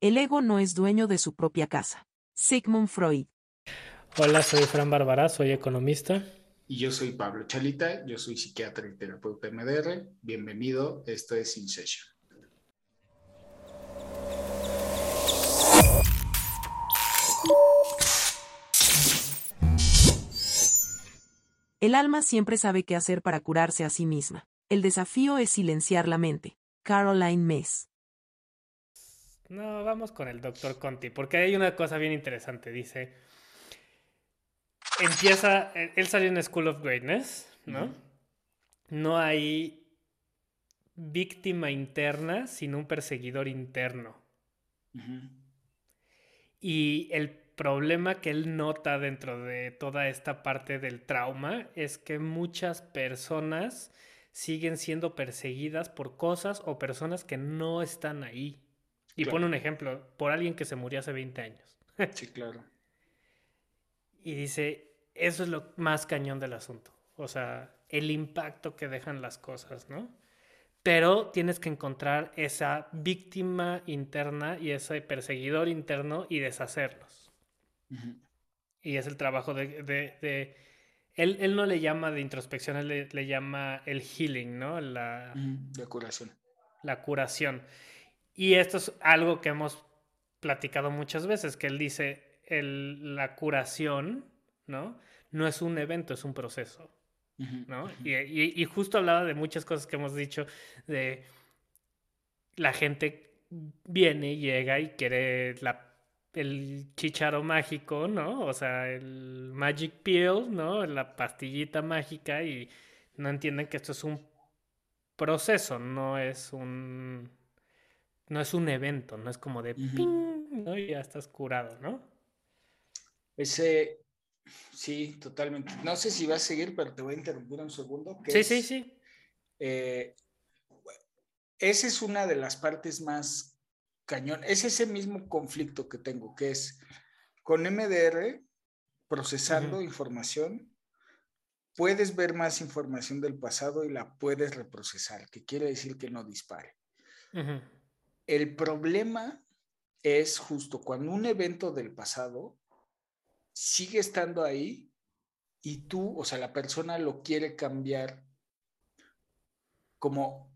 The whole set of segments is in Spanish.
El ego no es dueño de su propia casa. Sigmund Freud. Hola, soy Fran Bárbara, soy economista. Y yo soy Pablo Chalita, yo soy psiquiatra y terapeuta MDR. Bienvenido, esto es In Session. El alma siempre sabe qué hacer para curarse a sí misma. El desafío es silenciar la mente. Caroline Mess. No, vamos con el doctor Conti, porque hay una cosa bien interesante. Dice, empieza, él salió en School of Greatness, ¿no? No hay víctima interna sin un perseguidor interno. Y el problema que él nota dentro de toda esta parte del trauma es que muchas personas siguen siendo perseguidas por cosas o personas que no están ahí. Y pone un ejemplo, por alguien que se murió hace 20 años. sí, claro. Y dice, eso es lo más cañón del asunto. O sea, el impacto que dejan las cosas, ¿no? Pero tienes que encontrar esa víctima interna y ese perseguidor interno y deshacerlos. Y es el trabajo de... él, él, no le llama de introspección, él le, llama el healing, ¿no? La, la curación. La curación. Y esto es algo que hemos platicado muchas veces, que él dice, el, la curación, ¿no? No es un evento, es un proceso, ¿no? y, y, justo hablaba de muchas cosas que hemos dicho, de la gente viene, llega y quiere la, el chicharo mágico, ¿no? O sea, el magic pill, ¿no? La pastillita mágica y no entienden que esto es un proceso, no es un no es un evento, no es como de ping, ¿no? Y ya estás curado, ¿no? Ese, sí, totalmente. No sé si va a seguir, pero te voy a interrumpir un segundo. sí, sí, sí. Eh, esa es una de las partes más cañón. Es ese mismo conflicto que tengo, que es con MDR, procesando información, puedes ver más información del pasado y la puedes reprocesar, que quiere decir que no dispare. El problema es justo cuando un evento del pasado sigue estando ahí y tú, o sea, la persona lo quiere cambiar como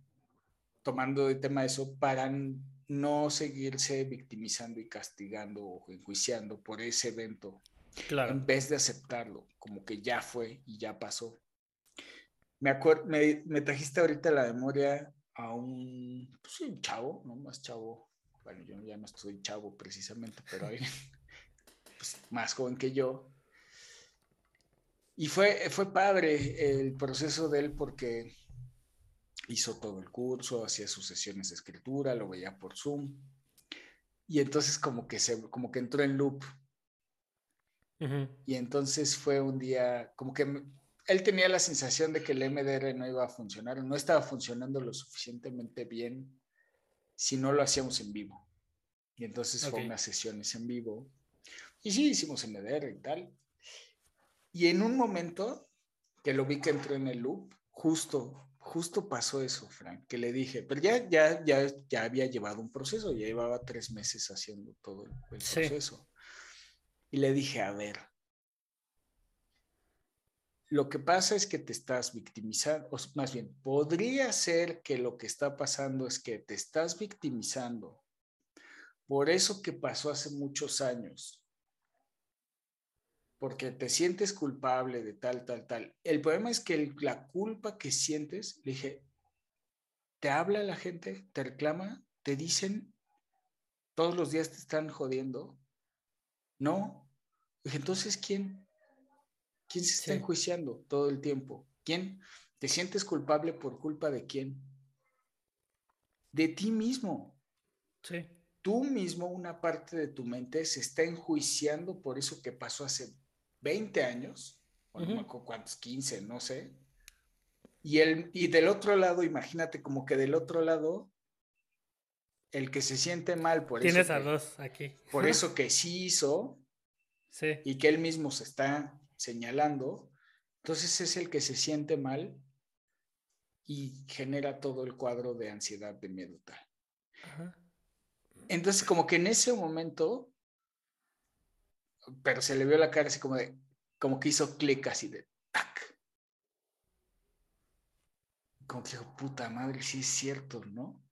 tomando de tema eso para no seguirse victimizando y castigando o enjuiciando por ese evento. Claro. En vez de aceptarlo, como que ya fue y ya pasó. Me, acuerdo, me, me trajiste ahorita la memoria a un, pues chavo, ¿no? Más chavo. Bueno, yo ya no estoy chavo precisamente, pero hay pues, más joven que yo. Y fue, fue padre el proceso de él porque hizo todo el curso, hacía sus sesiones de escritura, lo veía por Zoom. Y entonces como que, se, como que entró en loop. Y entonces fue un día, como que él tenía la sensación de que el MDR no iba a funcionar, no estaba funcionando lo suficientemente bien si no lo hacíamos en vivo. Y entonces fue unas sesiones en vivo. Y sí, hicimos MDR y tal. Y en un momento que lo vi que entró en el loop, justo, justo pasó eso, Frank, que le dije, pero ya, ya, ya, ya había llevado un proceso, ya llevaba tres meses haciendo todo el, proceso. Y le dije, a ver, lo que pasa es que te estás victimizando, o más bien, podría ser que lo que está pasando es que te estás victimizando por eso que pasó hace muchos años, porque te sientes culpable de tal, tal, tal. El problema es que la culpa que sientes, le dije, te habla la gente, te reclama, te dicen, todos los días te están jodiendo. No. Entonces, ¿quién? ¿Quién se está enjuiciando todo el tiempo? ¿Quién? ¿Te sientes culpable por culpa de quién? De ti mismo. Sí. Tú mismo, una parte de tu mente se está enjuiciando por eso que pasó hace 20 años, o no me acuerdo cuántos, 15, no sé. Y, el, y del otro lado, imagínate como que del otro lado, el que se siente mal por Tienes eso. Tienes a dos aquí. Por eso que sí hizo. Sí. Y que él mismo se está señalando, entonces es el que se siente mal y genera todo el cuadro de ansiedad, de miedo tal. Entonces, como que en ese momento, pero se le vio la cara así como de, como que hizo clic así de tac. Como que dijo, puta madre, sí es cierto, ¿no?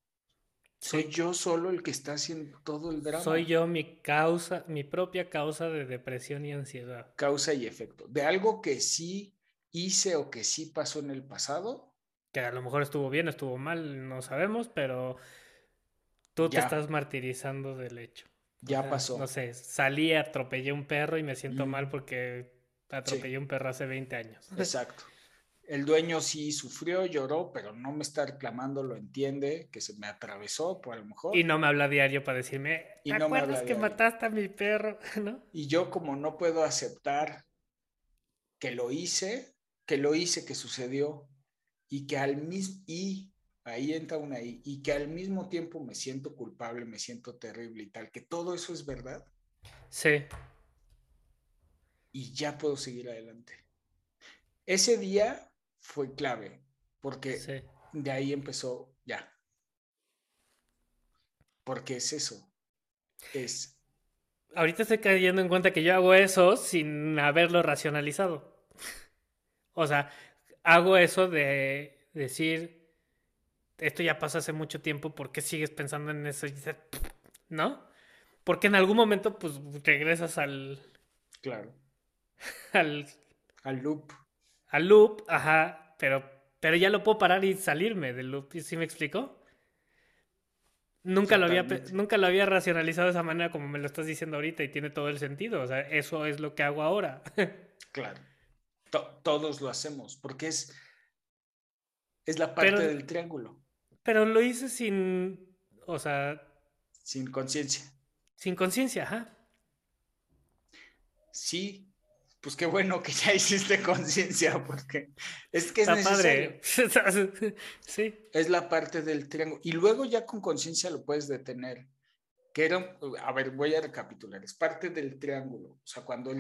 Soy yo solo el que está haciendo todo el drama. Soy yo mi causa, mi propia causa de depresión y ansiedad. Causa y efecto. De algo que sí hice o que sí pasó en el pasado. Que a lo mejor estuvo bien, estuvo mal, no sabemos, pero tú te estás martirizando del hecho. Ya pasó. No sé, salí, atropellé un perro y me siento mal porque atropellé un perro hace 20 años. Exacto. El dueño sí sufrió, lloró, pero no me está reclamando, lo entiende, que se me atravesó, por lo mejor. Y no me habla diario para decirme, ¿te y no acuerdas que mataste a mi perro? ¿No? Y yo como no puedo aceptar que lo hice, que lo hice, que sucedió, y que al mismo, y ahí entra una y que al mismo tiempo me siento culpable, me siento terrible y tal, que todo eso es verdad. Sí. Y ya puedo seguir adelante. Ese día fue clave, porque de ahí empezó ya. Porque es eso. Es. Ahorita estoy cayendo en cuenta que yo hago eso sin haberlo racionalizado. o sea, hago eso de decir, esto ya pasó hace mucho tiempo, ¿por qué sigues pensando en eso? ¿No? Porque en algún momento, pues, regresas al... Claro. Al... Al loop al loop, ajá, pero, pero ya lo puedo parar y salirme del loop, ¿sí me explico? Nunca lo, había, nunca lo había racionalizado de esa manera como me lo estás diciendo ahorita y tiene todo el sentido, o sea, eso es lo que hago ahora. claro, todos lo hacemos, porque es, es la parte del triángulo. Pero lo hice sin, o sea... Sin conciencia. Sin conciencia, ajá. Sí, pues qué bueno que ya hiciste conciencia, porque es que es necesario. Padre. sí. Es la parte del triángulo. Y luego ya con conciencia lo puedes detener. Que era, a ver, voy a recapitular. Es parte del triángulo. O sea, cuando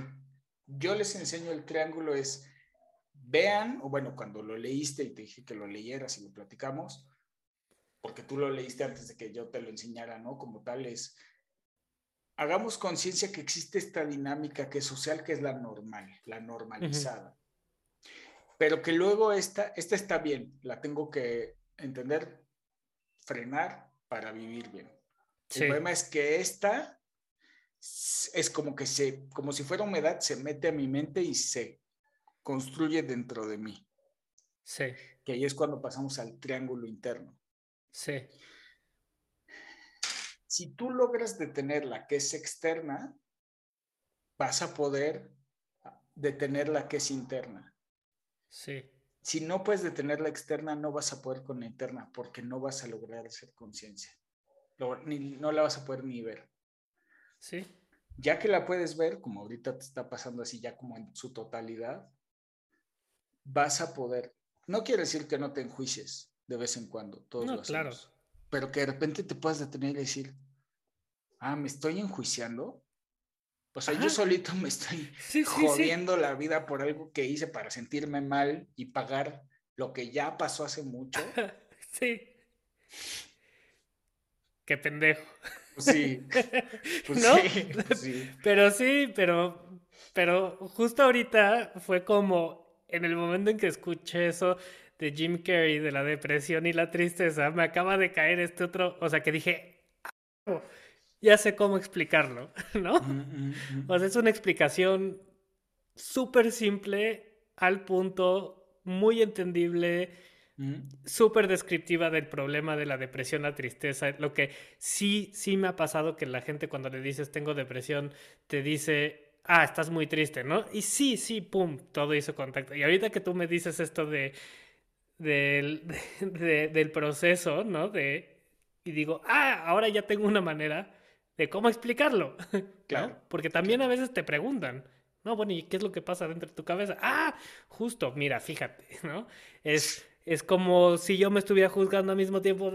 yo les enseño el triángulo es, vean, o bueno, cuando lo leíste y te dije que lo leyeras y lo platicamos, porque tú lo leíste antes de que yo te lo enseñara, ¿no? Como tal es hagamos conciencia que existe esta dinámica que es social, que es la normal, la normalizada. Pero que luego esta, esta está bien, la tengo que entender, frenar para vivir bien. El problema es que esta es como que se, como si fuera humedad, se mete a mi mente y se construye dentro de mí. Sí. Que ahí es cuando pasamos al triángulo interno. Sí si tú logras detener la que es externa, vas a poder detener la que es interna. Sí. Si no puedes detener la externa, no vas a poder con la interna porque no vas a lograr hacer conciencia. No la vas a poder ni ver. Sí. Ya que la puedes ver, como ahorita te está pasando así, ya como en su totalidad, vas a poder. No quiere decir que no te enjuicies de vez en cuando, todos no, Claro pero que de repente te puedas detener y decir, ah, me estoy enjuiciando. O sea, yo solito me estoy jodiendo la vida por algo que hice para sentirme mal y pagar lo que ya pasó hace mucho. sí. Qué pendejo. Pues sí. Pues sí, pues sí. Pero sí, pero, pero justo ahorita fue como en el momento en que escuché eso, de Jim Carrey, de la depresión y la tristeza, me acaba de caer este otro, o sea, que dije, ah, ya sé cómo explicarlo, ¿no? Mm, mm, mm. O sea, es una explicación súper simple, al punto, muy entendible, súper descriptiva del problema de la depresión, la tristeza, lo que sí, sí me ha pasado que la gente cuando le dices tengo depresión, te dice, ah, estás muy triste, ¿no? Y sí, sí, pum, todo hizo contacto. Y ahorita que tú me dices esto de del, del proceso, ¿no? De, y digo, ah, ahora ya tengo una manera de cómo explicarlo. Claro. Porque también a veces te preguntan, no, bueno, ¿y qué es lo que pasa dentro de tu cabeza? Ah, justo, mira, fíjate, ¿no? Es, es como si yo me estuviera juzgando al mismo tiempo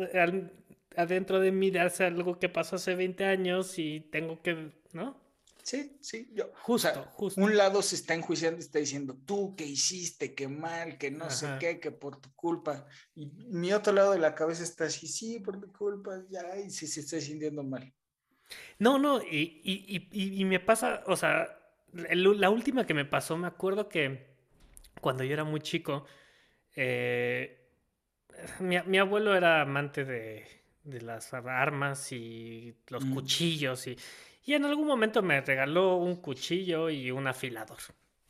adentro de mí de hacer algo que pasó hace 20 años y tengo que, ¿no? Sí, sí, yo. Justo, justo. Un lado se está enjuiciando y está diciendo, tú qué hiciste, qué mal, que no sé qué, que por tu culpa. Y mi otro lado de la cabeza está así, sí, por tu culpa, ya, y sí se está sintiendo mal. No, no, y, y, y, y me pasa, o sea, la última que me pasó, me acuerdo que cuando yo era muy chico, eh, mi, mi, abuelo era amante de, de las armas y los mm. cuchillos y, y en algún momento me regaló un cuchillo y un afilador.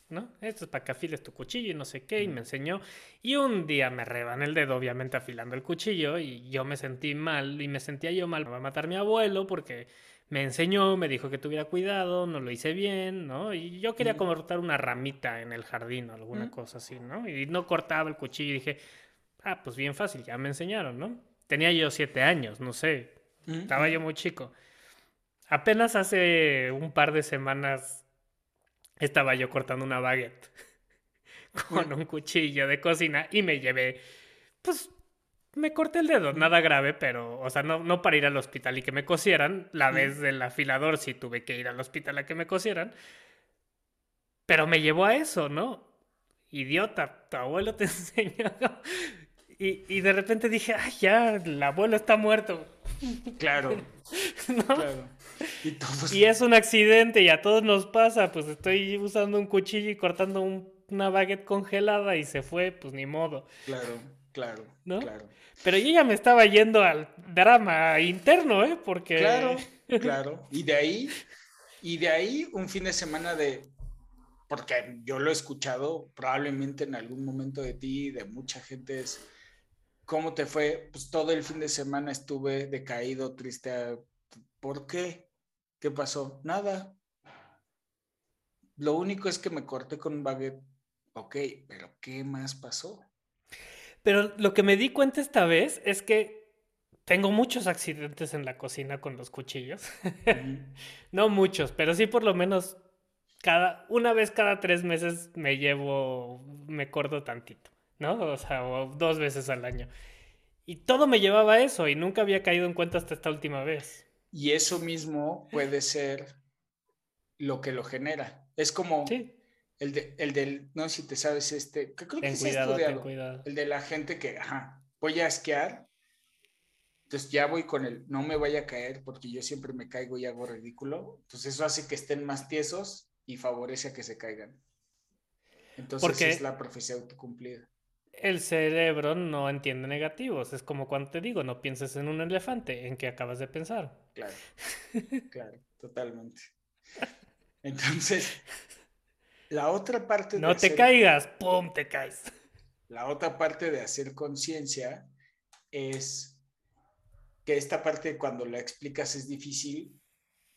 ¿no? Esto es para que afiles tu cuchillo y no sé qué, y me enseñó. Y un día me reban el dedo, obviamente afilando el cuchillo, y yo me sentí mal, y me sentía yo mal. Me va a matar mi abuelo porque me enseñó, me dijo que tuviera cuidado, no lo hice bien, ¿no? Y yo quería cortar una ramita en el jardín o alguna cosa así, ¿no? Y no cortaba el cuchillo y dije, ah, pues bien fácil, ya me enseñaron, ¿no? Tenía yo siete años, no sé, estaba yo muy chico. Apenas hace un par de semanas estaba yo cortando una baguette con un cuchillo de cocina y me llevé, pues me corté el dedo, nada grave, pero, o sea, no, no para ir al hospital y que me cosieran. La vez del afilador sí tuve que ir al hospital a que me cosieran. Pero me llevó a eso, ¿no? Idiota, tu abuelo te enseñó. Y, y de repente dije, ay, ya, el abuelo está muerto. Claro. claro. Y, es un accidente y a todos nos pasa. Pues estoy usando un cuchillo y cortando una baguette congelada y se fue, pues ni modo. Claro, claro. ¿No? Claro. Pero yo ya me estaba yendo al drama interno, ¿eh? Porque. Claro, claro. Y de ahí, y de ahí un fin de semana de. Porque yo lo he escuchado probablemente en algún momento de ti, de mucha gente es. ¿Cómo te fue? Pues todo el fin de semana estuve decaído, triste. ¿Por qué? ¿Qué pasó? Nada. Lo único es que me corté con un baguette. Ok, pero ¿qué más pasó? Pero lo que me di cuenta esta vez es que tengo muchos accidentes en la cocina con los cuchillos. no muchos, pero sí por lo menos cada una vez cada tres meses me llevo, me corto tantito, ¿no? O sea, dos veces al año. Y todo me llevaba a eso y nunca había caído en cuenta hasta esta última vez. Y eso mismo puede ser lo que lo genera. Es como el, de, el del, no sé si te sabes este, que creo que se estudiado, el de la gente que, ajá, voy a esquiar, entonces ya voy con el, no me vaya a caer porque yo siempre me caigo y hago ridículo, entonces eso hace que estén más tiesos y favorece a que se caigan. Entonces es la profecía autocumplida el cerebro no entiende negativos. Es como cuando te digo, no pienses en un elefante, en qué acabas de pensar. Claro, claro, totalmente. Entonces, la otra parte... No te caigas, ¡pum! te caes. La otra parte de hacer conciencia es que esta parte cuando la explicas es difícil,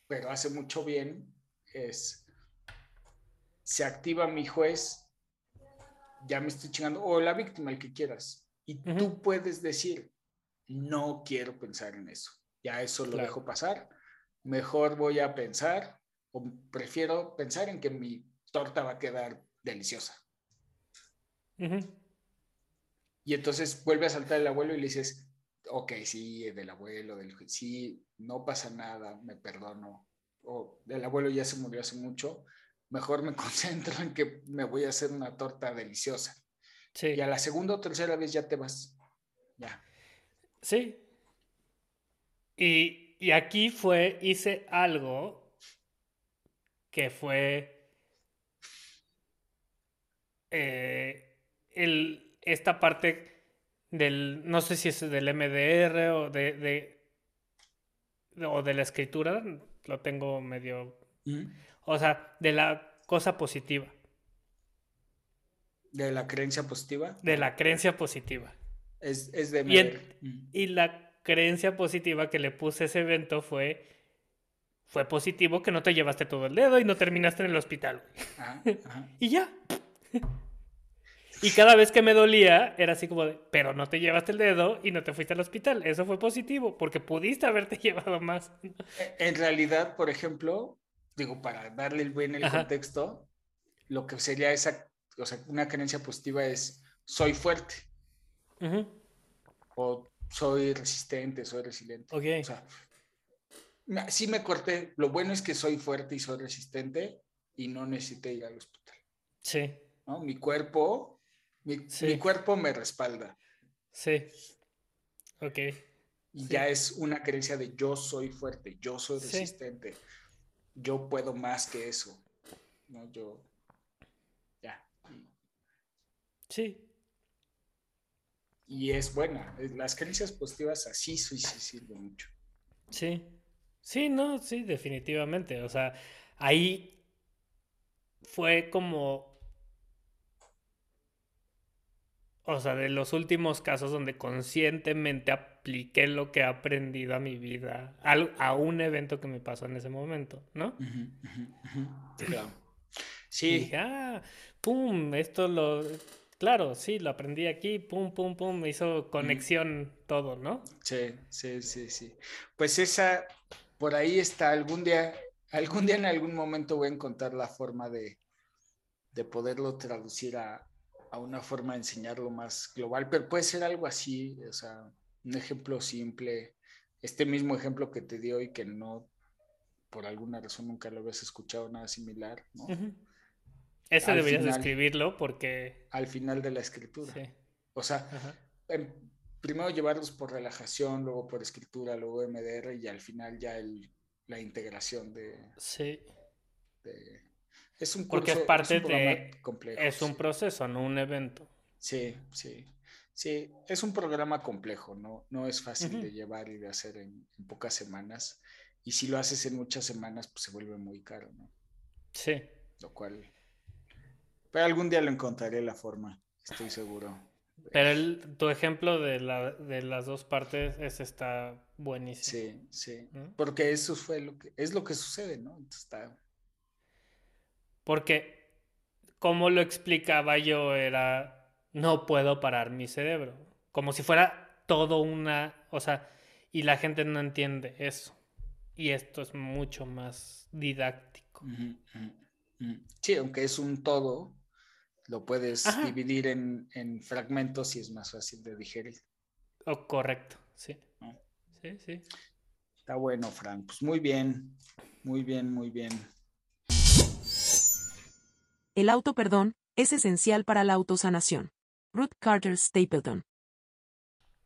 pero hace mucho bien, es, se activa mi juez ya me estoy chingando, o la víctima, el que quieras. Y tú puedes decir, no quiero pensar en eso, ya eso lo dejo pasar, mejor voy a pensar, o prefiero pensar en que mi torta va a quedar deliciosa. Y entonces vuelve a saltar el abuelo y le dices, ok, sí, del abuelo, del, sí, no pasa nada, me perdono. O el abuelo ya se murió hace mucho, mejor me concentro en que me voy a hacer una torta deliciosa. Sí. Y a la segunda o tercera vez ya te vas. Ya. Sí. Y, y aquí fue, hice algo que fue eh, el, esta parte del, no sé si es del MDR o de, de o de la escritura, lo tengo medio... O sea, de la cosa positiva. ¿De la creencia positiva? De la creencia positiva. Es, es de... Y, y, la creencia positiva que le puse a ese evento fue... Fue positivo que no te llevaste todo el dedo y no terminaste en el hospital. y ya. Y cada vez que me dolía, era así como de, pero no te llevaste el dedo y no te fuiste al hospital. Eso fue positivo, porque pudiste haberte llevado más. En realidad, por ejemplo, digo, para darle el buen el contexto, lo que sería esa, o sea, una creencia positiva es soy fuerte. O soy resistente, soy resiliente. O sea, Sí me corté. Lo bueno es que soy fuerte y soy resistente y no necesité ir al hospital. Sí. ¿No? Mi cuerpo, mi, mi cuerpo me respalda. Sí. Ok. Y ya es una creencia de yo soy fuerte, yo soy resistente, yo puedo más que eso. ¿no? Yo, ya. Sí. Y es buena. Las creencias positivas así sí, sí sirven mucho. Sí. Sí, no, sí, definitivamente. O sea, ahí fue como o sea, de los últimos casos donde conscientemente apliqué lo que he aprendido a mi vida, a, un evento que me pasó en ese momento, ¿no? Claro. Sí. ah, pum, esto lo, claro, sí, lo aprendí aquí, pum, pum, pum, me hizo conexión todo, ¿no? Sí, sí, sí, sí. Pues esa, por ahí está, algún día, algún día en algún momento voy a encontrar la forma de, de poderlo traducir a, a una forma de enseñarlo más global, pero puede ser algo así, o sea, un ejemplo simple, este mismo ejemplo que te dio y que no, por alguna razón nunca lo habías escuchado nada similar, ¿no? Ese deberías escribirlo porque... Al final de la escritura. Sí. O sea, primero llevarlos por relajación, luego por escritura, luego MDR y al final ya el, la integración de... Sí. De, es un Porque es parte de. es un proceso, no un evento. Sí, sí. Sí, es un programa complejo, no, no es fácil de llevar y de hacer en, pocas semanas. Y si lo haces en muchas semanas, pues se vuelve muy caro, ¿no? Sí. Lo cual. Pero algún día lo encontraré la forma, estoy seguro. Pero el, tu ejemplo de, la, de las dos partes es, está buenísimo. Sí, sí. Porque eso fue lo que, es lo que sucede, ¿no? Entonces está, porque, como lo explicaba yo, era, no puedo parar mi cerebro. Como si fuera todo una, o sea, y la gente no entiende eso. Y esto es mucho más didáctico. Sí, aunque es un todo, lo puedes dividir en, fragmentos y es más fácil de digerir. Oh, correcto, sí. Sí, sí. Está bueno, Frank. Pues muy bien, muy bien, muy bien. El auto-perdón es esencial para la autosanación. Ruth Carter Stapleton.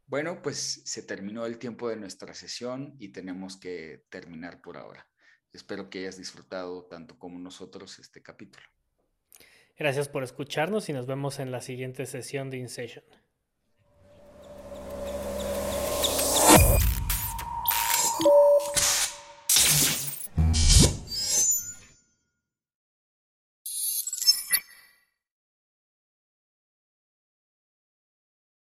Bueno, pues se terminó el tiempo de nuestra sesión y tenemos que terminar por ahora. Espero que hayas disfrutado tanto como nosotros este capítulo. Gracias por escucharnos y nos vemos en la siguiente sesión de InSession.